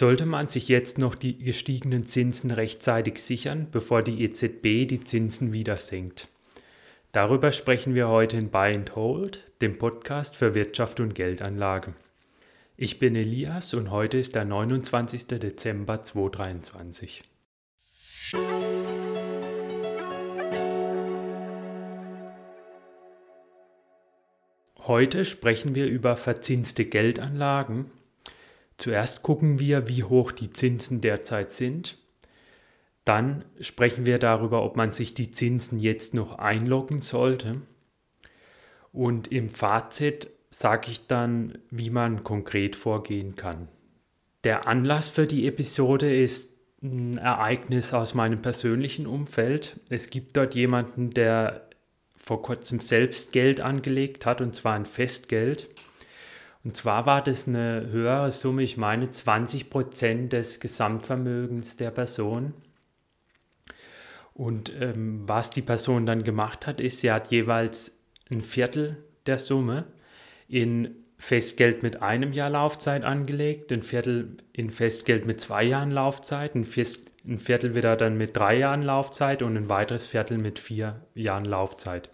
Sollte man sich jetzt noch die gestiegenen Zinsen rechtzeitig sichern, bevor die EZB die Zinsen wieder senkt? Darüber sprechen wir heute in Buy and Hold, dem Podcast für Wirtschaft und Geldanlage. Ich bin Elias und heute ist der 29. Dezember 2023. Heute sprechen wir über verzinste Geldanlagen. Zuerst gucken wir, wie hoch die Zinsen derzeit sind dann sprechen wir darüber, ob man sich die Zinsen jetzt noch einloggen sollte. Und im Fazit sage ich dann, wie man konkret vorgehen kann. Der Anlass für die Episode ist ein Ereignis aus meinem persönlichen Umfeld. Es gibt dort jemanden, der vor kurzem selbst Geld angelegt hat, und zwar ein Festgeld. Und zwar war das eine höhere Summe, ich meine 20 Prozent des Gesamtvermögens der Person. Und ähm, was die Person dann gemacht hat, ist, sie hat jeweils ein Viertel der Summe in Festgeld mit einem Jahr Laufzeit angelegt, ein Viertel in Festgeld mit zwei Jahren Laufzeit, ein, ein Viertel wieder dann mit drei Jahren Laufzeit und ein weiteres Viertel mit vier Jahren Laufzeit.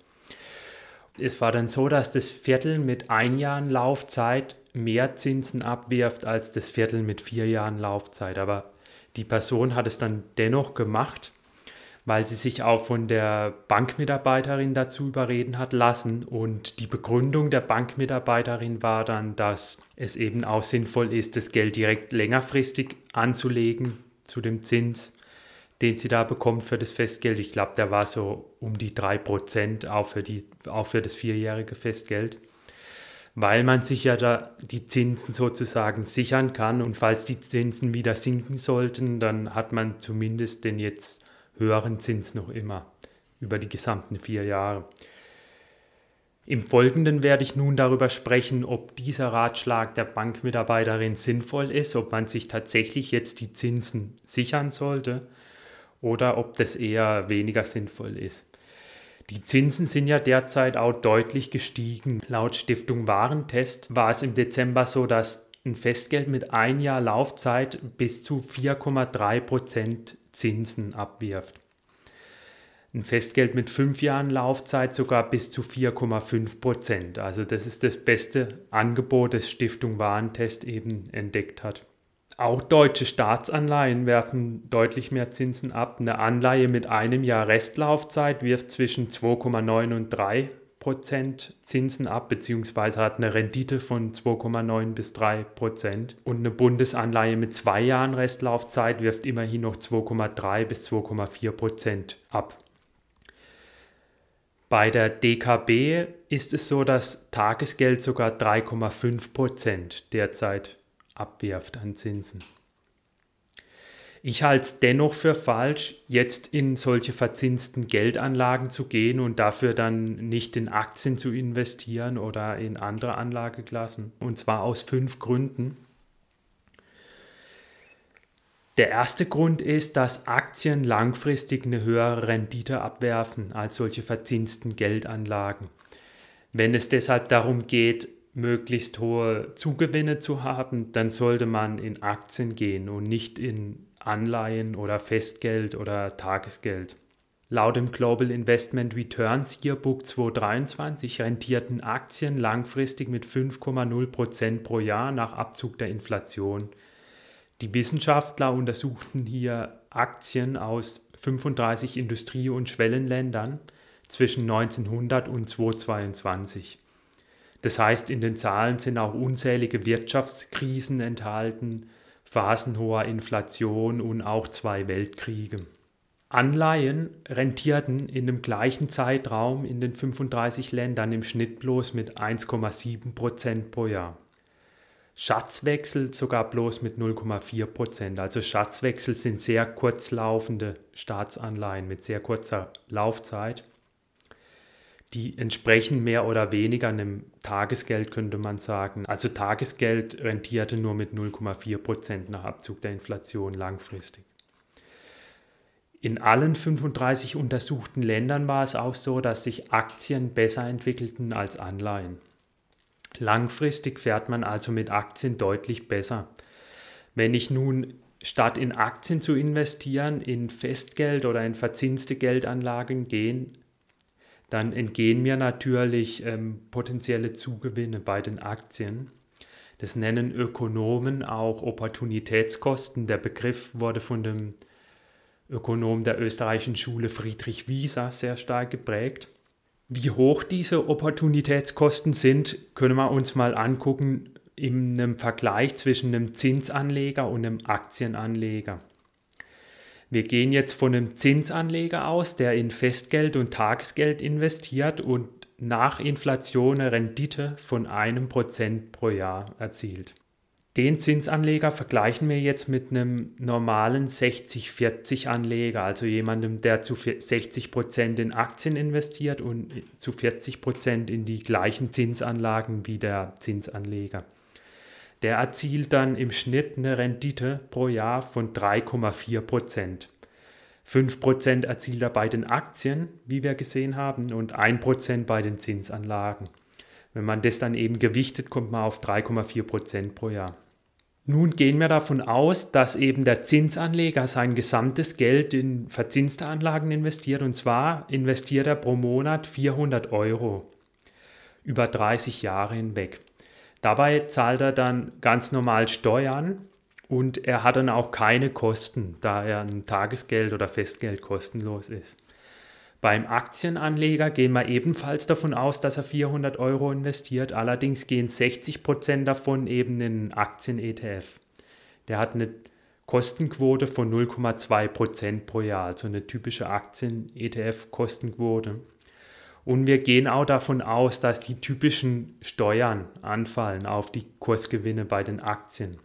Es war dann so, dass das Viertel mit ein Jahr Laufzeit mehr Zinsen abwirft als das Viertel mit vier Jahren Laufzeit. Aber die Person hat es dann dennoch gemacht weil sie sich auch von der Bankmitarbeiterin dazu überreden hat lassen. Und die Begründung der Bankmitarbeiterin war dann, dass es eben auch sinnvoll ist, das Geld direkt längerfristig anzulegen zu dem Zins, den sie da bekommt für das Festgeld. Ich glaube, der war so um die 3% auch für, die, auch für das vierjährige Festgeld weil man sich ja da die Zinsen sozusagen sichern kann und falls die Zinsen wieder sinken sollten, dann hat man zumindest den jetzt höheren Zins noch immer über die gesamten vier Jahre. Im Folgenden werde ich nun darüber sprechen, ob dieser Ratschlag der Bankmitarbeiterin sinnvoll ist, ob man sich tatsächlich jetzt die Zinsen sichern sollte oder ob das eher weniger sinnvoll ist. Die Zinsen sind ja derzeit auch deutlich gestiegen. Laut Stiftung Warentest war es im Dezember so, dass ein Festgeld mit ein Jahr Laufzeit bis zu 4,3 Prozent Zinsen abwirft. Ein Festgeld mit fünf Jahren Laufzeit sogar bis zu 4,5 Prozent. Also das ist das beste Angebot, das Stiftung Warentest eben entdeckt hat. Auch deutsche Staatsanleihen werfen deutlich mehr Zinsen ab. Eine Anleihe mit einem Jahr Restlaufzeit wirft zwischen 2,9 und 3 Prozent Zinsen ab, beziehungsweise hat eine Rendite von 2,9 bis 3 Prozent. Und eine Bundesanleihe mit zwei Jahren Restlaufzeit wirft immerhin noch 2,3 bis 2,4 Prozent ab. Bei der DKB ist es so, dass Tagesgeld sogar 3,5 Prozent derzeit abwirft an Zinsen. Ich halte es dennoch für falsch, jetzt in solche verzinsten Geldanlagen zu gehen und dafür dann nicht in Aktien zu investieren oder in andere Anlageklassen. Und zwar aus fünf Gründen. Der erste Grund ist, dass Aktien langfristig eine höhere Rendite abwerfen als solche verzinsten Geldanlagen. Wenn es deshalb darum geht, möglichst hohe Zugewinne zu haben, dann sollte man in Aktien gehen und nicht in Anleihen oder Festgeld oder Tagesgeld. Laut dem Global Investment Returns Yearbook 2023 rentierten Aktien langfristig mit 5,0% pro Jahr nach Abzug der Inflation. Die Wissenschaftler untersuchten hier Aktien aus 35 Industrie- und Schwellenländern zwischen 1900 und 2022. Das heißt, in den Zahlen sind auch unzählige Wirtschaftskrisen enthalten, Phasen hoher Inflation und auch zwei Weltkriege. Anleihen rentierten in dem gleichen Zeitraum in den 35 Ländern im Schnitt bloß mit 1,7 Prozent pro Jahr. Schatzwechsel sogar bloß mit 0,4 Prozent. Also Schatzwechsel sind sehr kurzlaufende Staatsanleihen mit sehr kurzer Laufzeit die entsprechen mehr oder weniger einem Tagesgeld, könnte man sagen. Also Tagesgeld rentierte nur mit 0,4 Prozent nach Abzug der Inflation langfristig. In allen 35 untersuchten Ländern war es auch so, dass sich Aktien besser entwickelten als Anleihen. Langfristig fährt man also mit Aktien deutlich besser. Wenn ich nun statt in Aktien zu investieren, in Festgeld oder in verzinste Geldanlagen gehen, dann entgehen mir natürlich ähm, potenzielle Zugewinne bei den Aktien. Das nennen Ökonomen auch Opportunitätskosten. Der Begriff wurde von dem Ökonom der österreichischen Schule Friedrich Wieser sehr stark geprägt. Wie hoch diese Opportunitätskosten sind, können wir uns mal angucken in einem Vergleich zwischen einem Zinsanleger und einem Aktienanleger. Wir gehen jetzt von einem Zinsanleger aus, der in Festgeld und Tagesgeld investiert und nach Inflation eine Rendite von einem Prozent pro Jahr erzielt. Den Zinsanleger vergleichen wir jetzt mit einem normalen 60-40-Anleger, also jemandem, der zu 60 Prozent in Aktien investiert und zu 40 Prozent in die gleichen Zinsanlagen wie der Zinsanleger. Der erzielt dann im Schnitt eine Rendite pro Jahr von 3,4 Prozent. 5 Prozent erzielt er bei den Aktien, wie wir gesehen haben, und 1 Prozent bei den Zinsanlagen. Wenn man das dann eben gewichtet, kommt man auf 3,4 Prozent pro Jahr. Nun gehen wir davon aus, dass eben der Zinsanleger sein gesamtes Geld in verzinste Anlagen investiert und zwar investiert er pro Monat 400 Euro über 30 Jahre hinweg. Dabei zahlt er dann ganz normal Steuern und er hat dann auch keine Kosten, da er ein Tagesgeld oder Festgeld kostenlos ist. Beim Aktienanleger gehen wir ebenfalls davon aus, dass er 400 Euro investiert. Allerdings gehen 60 Prozent davon eben in Aktien-ETF. Der hat eine Kostenquote von 0,2 Prozent pro Jahr, also eine typische Aktien-ETF-Kostenquote. Und wir gehen auch davon aus, dass die typischen Steuern anfallen auf die Kursgewinne bei den Aktien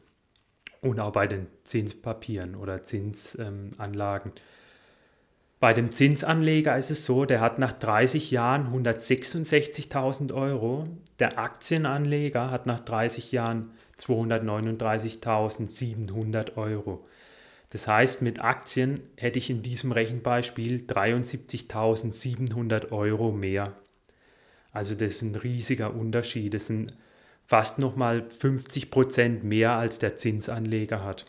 und auch bei den Zinspapieren oder Zinsanlagen. Bei dem Zinsanleger ist es so, der hat nach 30 Jahren 166.000 Euro. Der Aktienanleger hat nach 30 Jahren 239.700 Euro. Das heißt, mit Aktien hätte ich in diesem Rechenbeispiel 73.700 Euro mehr. Also das ist ein riesiger Unterschied. Das sind fast nochmal 50 Prozent mehr als der Zinsanleger hat.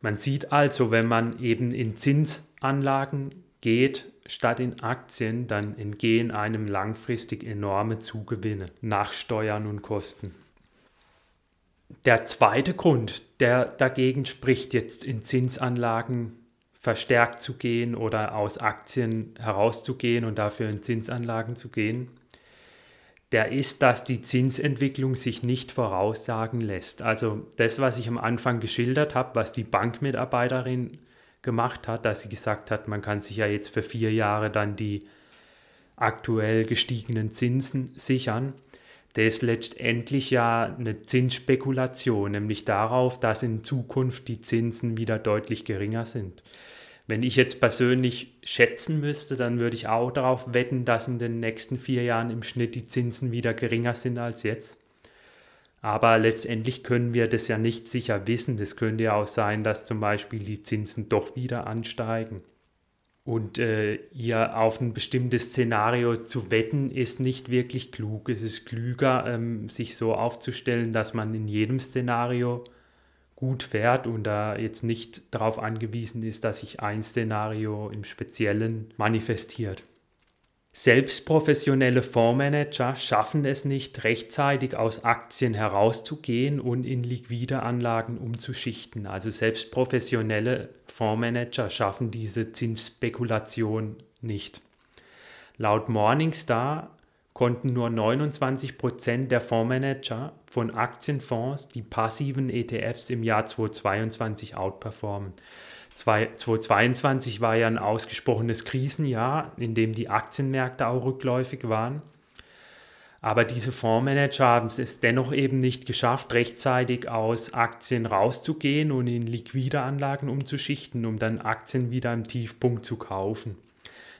Man sieht also, wenn man eben in Zinsanlagen geht statt in Aktien, dann entgehen einem langfristig enorme Zugewinne nach Steuern und Kosten. Der zweite Grund, der dagegen spricht, jetzt in Zinsanlagen verstärkt zu gehen oder aus Aktien herauszugehen und dafür in Zinsanlagen zu gehen, der ist, dass die Zinsentwicklung sich nicht voraussagen lässt. Also das, was ich am Anfang geschildert habe, was die Bankmitarbeiterin gemacht hat, dass sie gesagt hat, man kann sich ja jetzt für vier Jahre dann die aktuell gestiegenen Zinsen sichern. Das ist letztendlich ja eine Zinsspekulation, nämlich darauf, dass in Zukunft die Zinsen wieder deutlich geringer sind. Wenn ich jetzt persönlich schätzen müsste, dann würde ich auch darauf wetten, dass in den nächsten vier Jahren im Schnitt die Zinsen wieder geringer sind als jetzt. Aber letztendlich können wir das ja nicht sicher wissen. Das könnte ja auch sein, dass zum Beispiel die Zinsen doch wieder ansteigen. Und äh, ihr auf ein bestimmtes Szenario zu wetten, ist nicht wirklich klug. Es ist klüger, ähm, sich so aufzustellen, dass man in jedem Szenario gut fährt und da jetzt nicht darauf angewiesen ist, dass sich ein Szenario im Speziellen manifestiert. Selbst professionelle Fondsmanager schaffen es nicht, rechtzeitig aus Aktien herauszugehen und in liquide Anlagen umzuschichten. Also selbst professionelle Fondsmanager schaffen diese Zinsspekulation nicht. Laut Morningstar konnten nur 29 Prozent der Fondsmanager von Aktienfonds die passiven ETFs im Jahr 2022 outperformen. 2022 war ja ein ausgesprochenes Krisenjahr, in dem die Aktienmärkte auch rückläufig waren. Aber diese Fondsmanager haben es dennoch eben nicht geschafft, rechtzeitig aus Aktien rauszugehen und in liquide Anlagen umzuschichten, um dann Aktien wieder im Tiefpunkt zu kaufen.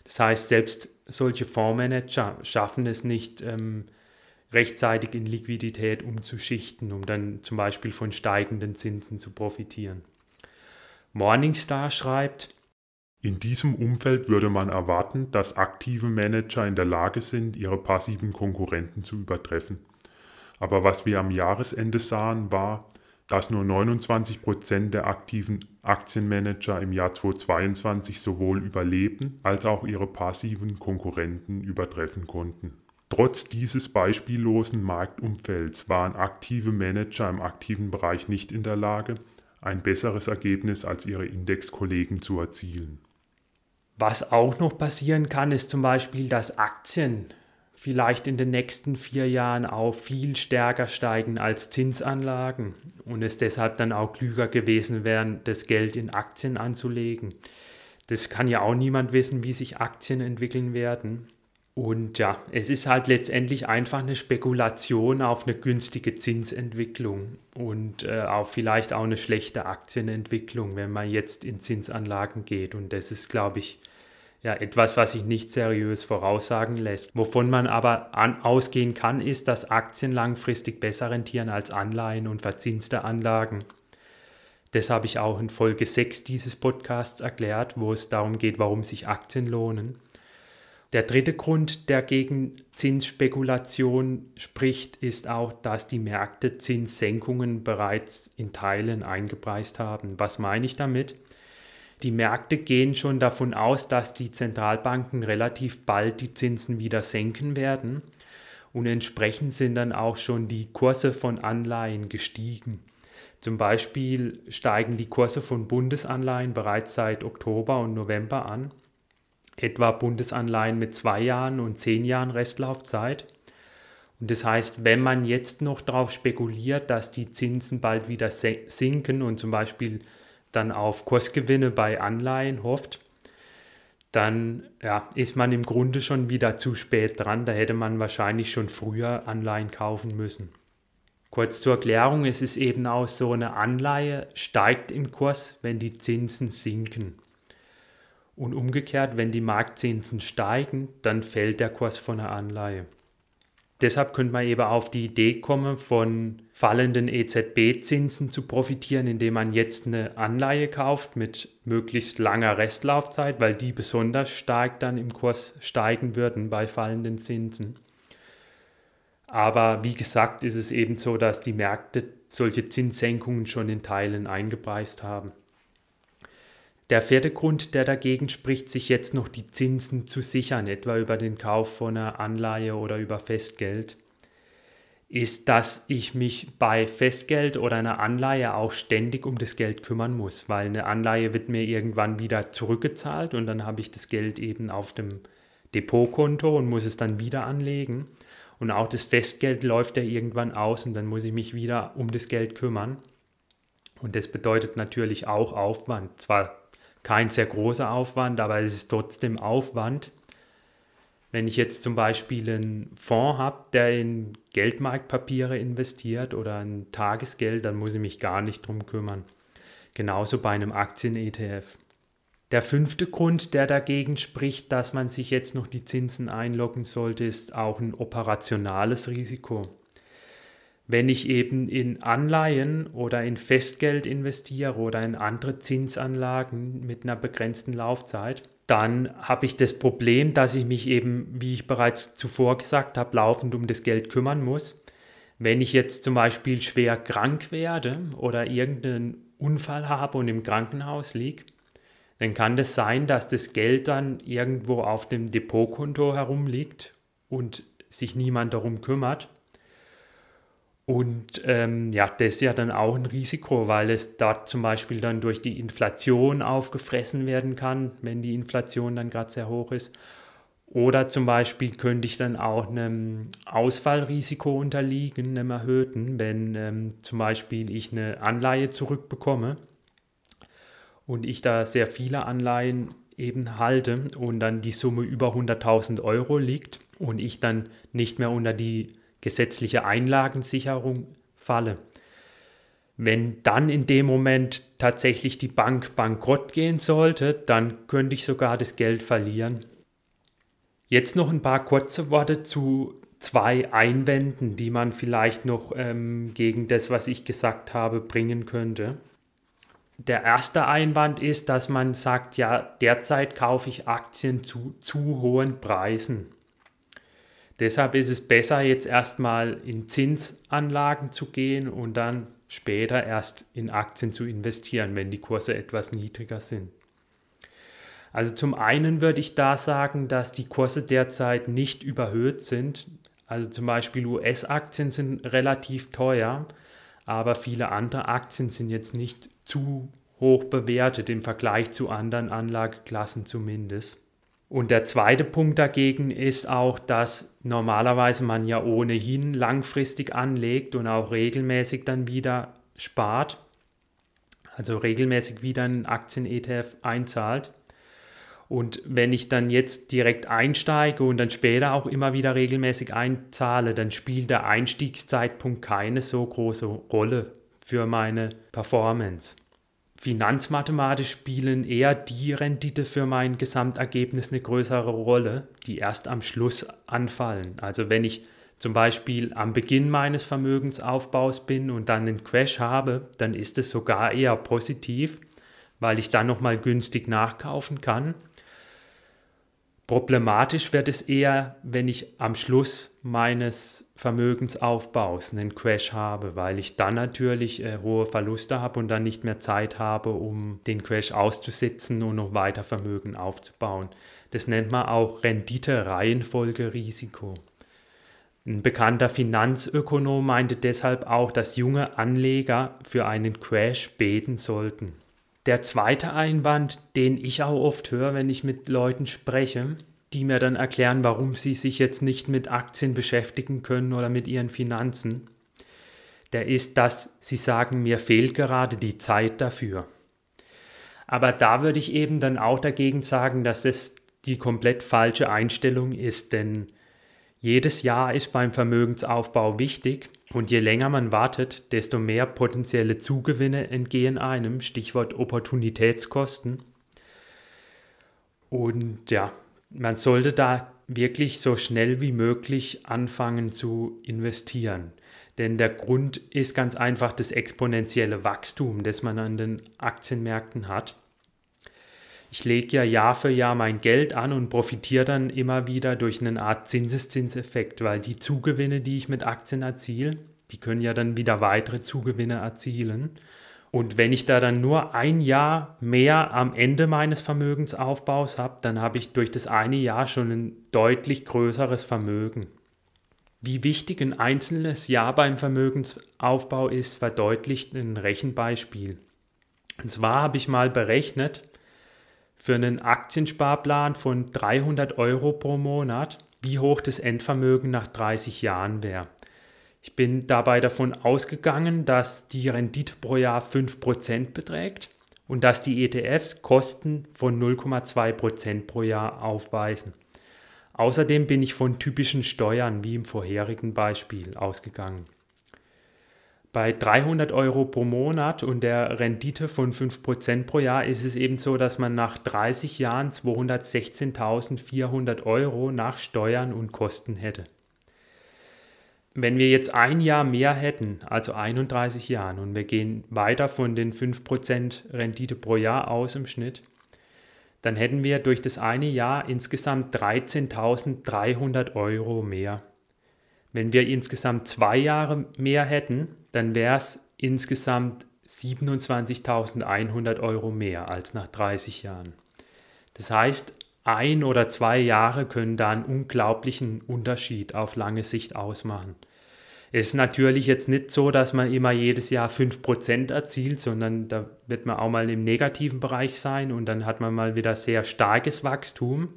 Das heißt, selbst solche Fondsmanager schaffen es nicht, ähm, rechtzeitig in Liquidität umzuschichten, um dann zum Beispiel von steigenden Zinsen zu profitieren. Morningstar schreibt, in diesem Umfeld würde man erwarten, dass aktive Manager in der Lage sind, ihre passiven Konkurrenten zu übertreffen. Aber was wir am Jahresende sahen, war, dass nur 29 Prozent der aktiven Aktienmanager im Jahr 2022 sowohl überleben als auch ihre passiven Konkurrenten übertreffen konnten. Trotz dieses beispiellosen Marktumfelds waren aktive Manager im aktiven Bereich nicht in der Lage, ein besseres Ergebnis als ihre Indexkollegen zu erzielen. Was auch noch passieren kann, ist zum Beispiel, dass Aktien vielleicht in den nächsten vier Jahren auch viel stärker steigen als Zinsanlagen und es deshalb dann auch klüger gewesen wäre, das Geld in Aktien anzulegen. Das kann ja auch niemand wissen, wie sich Aktien entwickeln werden. Und ja, es ist halt letztendlich einfach eine Spekulation auf eine günstige Zinsentwicklung und äh, auch vielleicht auch eine schlechte Aktienentwicklung, wenn man jetzt in Zinsanlagen geht. Und das ist, glaube ich, ja, etwas, was sich nicht seriös voraussagen lässt. Wovon man aber an, ausgehen kann, ist, dass Aktien langfristig besser rentieren als Anleihen und verzinste Anlagen. Das habe ich auch in Folge 6 dieses Podcasts erklärt, wo es darum geht, warum sich Aktien lohnen. Der dritte Grund, der gegen Zinsspekulation spricht, ist auch, dass die Märkte Zinssenkungen bereits in Teilen eingepreist haben. Was meine ich damit? Die Märkte gehen schon davon aus, dass die Zentralbanken relativ bald die Zinsen wieder senken werden und entsprechend sind dann auch schon die Kurse von Anleihen gestiegen. Zum Beispiel steigen die Kurse von Bundesanleihen bereits seit Oktober und November an, etwa Bundesanleihen mit zwei Jahren und zehn Jahren Restlaufzeit. Und das heißt, wenn man jetzt noch darauf spekuliert, dass die Zinsen bald wieder sinken und zum Beispiel dann auf Kursgewinne bei Anleihen hofft, dann ja, ist man im Grunde schon wieder zu spät dran. Da hätte man wahrscheinlich schon früher Anleihen kaufen müssen. Kurz zur Erklärung, es ist eben auch so, eine Anleihe steigt im Kurs, wenn die Zinsen sinken. Und umgekehrt, wenn die Marktzinsen steigen, dann fällt der Kurs von der Anleihe. Deshalb könnte man eben auf die Idee kommen, von fallenden EZB-Zinsen zu profitieren, indem man jetzt eine Anleihe kauft mit möglichst langer Restlaufzeit, weil die besonders stark dann im Kurs steigen würden bei fallenden Zinsen. Aber wie gesagt, ist es eben so, dass die Märkte solche Zinssenkungen schon in Teilen eingepreist haben. Der vierte Grund, der dagegen spricht, sich jetzt noch die Zinsen zu sichern, etwa über den Kauf von einer Anleihe oder über Festgeld, ist, dass ich mich bei Festgeld oder einer Anleihe auch ständig um das Geld kümmern muss, weil eine Anleihe wird mir irgendwann wieder zurückgezahlt und dann habe ich das Geld eben auf dem Depotkonto und muss es dann wieder anlegen. Und auch das Festgeld läuft ja irgendwann aus und dann muss ich mich wieder um das Geld kümmern. Und das bedeutet natürlich auch Aufwand. Zwar kein sehr großer Aufwand, aber es ist trotzdem Aufwand. Wenn ich jetzt zum Beispiel einen Fonds habe, der in Geldmarktpapiere investiert oder ein Tagesgeld, dann muss ich mich gar nicht drum kümmern. Genauso bei einem Aktien-ETF. Der fünfte Grund, der dagegen spricht, dass man sich jetzt noch die Zinsen einloggen sollte, ist auch ein operationales Risiko. Wenn ich eben in Anleihen oder in Festgeld investiere oder in andere Zinsanlagen mit einer begrenzten Laufzeit, dann habe ich das Problem, dass ich mich eben, wie ich bereits zuvor gesagt habe, laufend um das Geld kümmern muss. Wenn ich jetzt zum Beispiel schwer krank werde oder irgendeinen Unfall habe und im Krankenhaus liege, dann kann das sein, dass das Geld dann irgendwo auf dem Depotkonto herumliegt und sich niemand darum kümmert. Und ähm, ja, das ist ja dann auch ein Risiko, weil es dort zum Beispiel dann durch die Inflation aufgefressen werden kann, wenn die Inflation dann gerade sehr hoch ist. Oder zum Beispiel könnte ich dann auch einem Ausfallrisiko unterliegen, einem erhöhten, wenn ähm, zum Beispiel ich eine Anleihe zurückbekomme und ich da sehr viele Anleihen eben halte und dann die Summe über 100.000 Euro liegt und ich dann nicht mehr unter die gesetzliche Einlagensicherung falle. Wenn dann in dem Moment tatsächlich die Bank bankrott gehen sollte, dann könnte ich sogar das Geld verlieren. Jetzt noch ein paar kurze Worte zu zwei Einwänden, die man vielleicht noch ähm, gegen das, was ich gesagt habe, bringen könnte. Der erste Einwand ist, dass man sagt, ja, derzeit kaufe ich Aktien zu zu hohen Preisen. Deshalb ist es besser, jetzt erstmal in Zinsanlagen zu gehen und dann später erst in Aktien zu investieren, wenn die Kurse etwas niedriger sind. Also zum einen würde ich da sagen, dass die Kurse derzeit nicht überhöht sind. Also zum Beispiel US-Aktien sind relativ teuer, aber viele andere Aktien sind jetzt nicht zu hoch bewertet im Vergleich zu anderen Anlageklassen zumindest. Und der zweite Punkt dagegen ist auch, dass normalerweise man ja ohnehin langfristig anlegt und auch regelmäßig dann wieder spart, also regelmäßig wieder einen Aktien-ETF einzahlt. Und wenn ich dann jetzt direkt einsteige und dann später auch immer wieder regelmäßig einzahle, dann spielt der Einstiegszeitpunkt keine so große Rolle für meine Performance. Finanzmathematisch spielen eher die Rendite für mein Gesamtergebnis eine größere Rolle, die erst am Schluss anfallen. Also wenn ich zum Beispiel am Beginn meines Vermögensaufbaus bin und dann einen Crash habe, dann ist es sogar eher positiv, weil ich dann nochmal günstig nachkaufen kann. Problematisch wird es eher, wenn ich am Schluss meines Vermögensaufbaus einen Crash habe, weil ich dann natürlich äh, hohe Verluste habe und dann nicht mehr Zeit habe, um den Crash auszusitzen und noch weiter Vermögen aufzubauen. Das nennt man auch Rendite-Reihenfolge-Risiko. Ein bekannter Finanzökonom meinte deshalb auch, dass junge Anleger für einen Crash beten sollten. Der zweite Einwand, den ich auch oft höre, wenn ich mit Leuten spreche, die mir dann erklären, warum sie sich jetzt nicht mit Aktien beschäftigen können oder mit ihren Finanzen, der ist, dass sie sagen, mir fehlt gerade die Zeit dafür. Aber da würde ich eben dann auch dagegen sagen, dass es die komplett falsche Einstellung ist, denn jedes Jahr ist beim Vermögensaufbau wichtig und je länger man wartet, desto mehr potenzielle Zugewinne entgehen einem, Stichwort Opportunitätskosten. Und ja, man sollte da wirklich so schnell wie möglich anfangen zu investieren. Denn der Grund ist ganz einfach das exponentielle Wachstum, das man an den Aktienmärkten hat. Ich lege ja Jahr für Jahr mein Geld an und profitiere dann immer wieder durch eine Art Zinseszinseffekt, weil die Zugewinne, die ich mit Aktien erziele, die können ja dann wieder weitere Zugewinne erzielen. Und wenn ich da dann nur ein Jahr mehr am Ende meines Vermögensaufbaus habe, dann habe ich durch das eine Jahr schon ein deutlich größeres Vermögen. Wie wichtig ein einzelnes Jahr beim Vermögensaufbau ist, verdeutlicht ein Rechenbeispiel. Und zwar habe ich mal berechnet, für einen Aktiensparplan von 300 Euro pro Monat, wie hoch das Endvermögen nach 30 Jahren wäre. Ich bin dabei davon ausgegangen, dass die Rendite pro Jahr 5% beträgt und dass die ETFs Kosten von 0,2% pro Jahr aufweisen. Außerdem bin ich von typischen Steuern wie im vorherigen Beispiel ausgegangen. Bei 300 Euro pro Monat und der Rendite von 5% pro Jahr ist es eben so, dass man nach 30 Jahren 216.400 Euro nach Steuern und Kosten hätte. Wenn wir jetzt ein Jahr mehr hätten, also 31 Jahren, und wir gehen weiter von den 5% Rendite pro Jahr aus im Schnitt, dann hätten wir durch das eine Jahr insgesamt 13.300 Euro mehr. Wenn wir insgesamt zwei Jahre mehr hätten, dann wäre es insgesamt 27.100 Euro mehr als nach 30 Jahren. Das heißt, ein oder zwei Jahre können da einen unglaublichen Unterschied auf lange Sicht ausmachen. Es ist natürlich jetzt nicht so, dass man immer jedes Jahr 5% erzielt, sondern da wird man auch mal im negativen Bereich sein und dann hat man mal wieder sehr starkes Wachstum.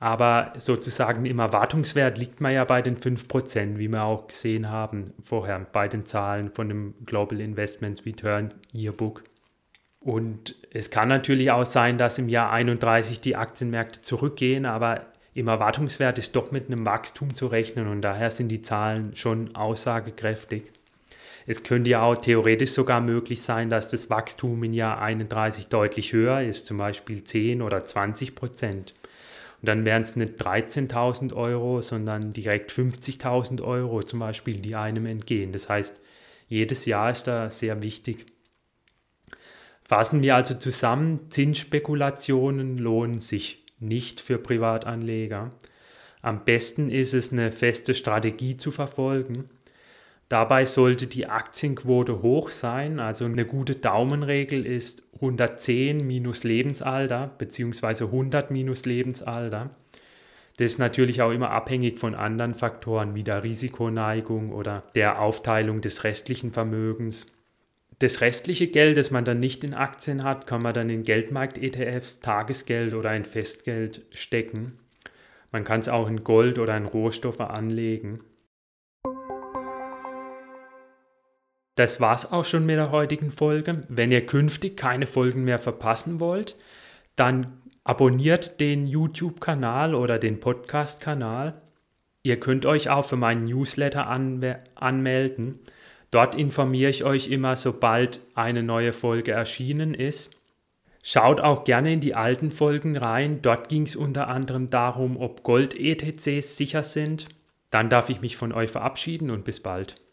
Aber sozusagen im Erwartungswert liegt man ja bei den 5%, wie wir auch gesehen haben vorher bei den Zahlen von dem Global Investments Return Yearbook. Und es kann natürlich auch sein, dass im Jahr 31 die Aktienmärkte zurückgehen, aber im Erwartungswert ist doch mit einem Wachstum zu rechnen und daher sind die Zahlen schon aussagekräftig. Es könnte ja auch theoretisch sogar möglich sein, dass das Wachstum im Jahr 31 deutlich höher ist, zum Beispiel 10 oder 20 Prozent. Und dann wären es nicht 13.000 Euro, sondern direkt 50.000 Euro zum Beispiel, die einem entgehen. Das heißt, jedes Jahr ist da sehr wichtig. Fassen wir also zusammen, Zinsspekulationen lohnen sich nicht für Privatanleger. Am besten ist es, eine feste Strategie zu verfolgen. Dabei sollte die Aktienquote hoch sein, also eine gute Daumenregel ist 110 minus Lebensalter bzw. 100 minus Lebensalter. Das ist natürlich auch immer abhängig von anderen Faktoren wie der Risikoneigung oder der Aufteilung des restlichen Vermögens. Das restliche Geld, das man dann nicht in Aktien hat, kann man dann in Geldmarkt-ETFs, Tagesgeld oder in Festgeld stecken. Man kann es auch in Gold oder in Rohstoffe anlegen. Das war's auch schon mit der heutigen Folge. Wenn ihr künftig keine Folgen mehr verpassen wollt, dann abonniert den YouTube-Kanal oder den Podcast-Kanal. Ihr könnt euch auch für meinen Newsletter anmelden. Dort informiere ich euch immer, sobald eine neue Folge erschienen ist. Schaut auch gerne in die alten Folgen rein. Dort ging es unter anderem darum, ob Gold-ETCs sicher sind. Dann darf ich mich von euch verabschieden und bis bald.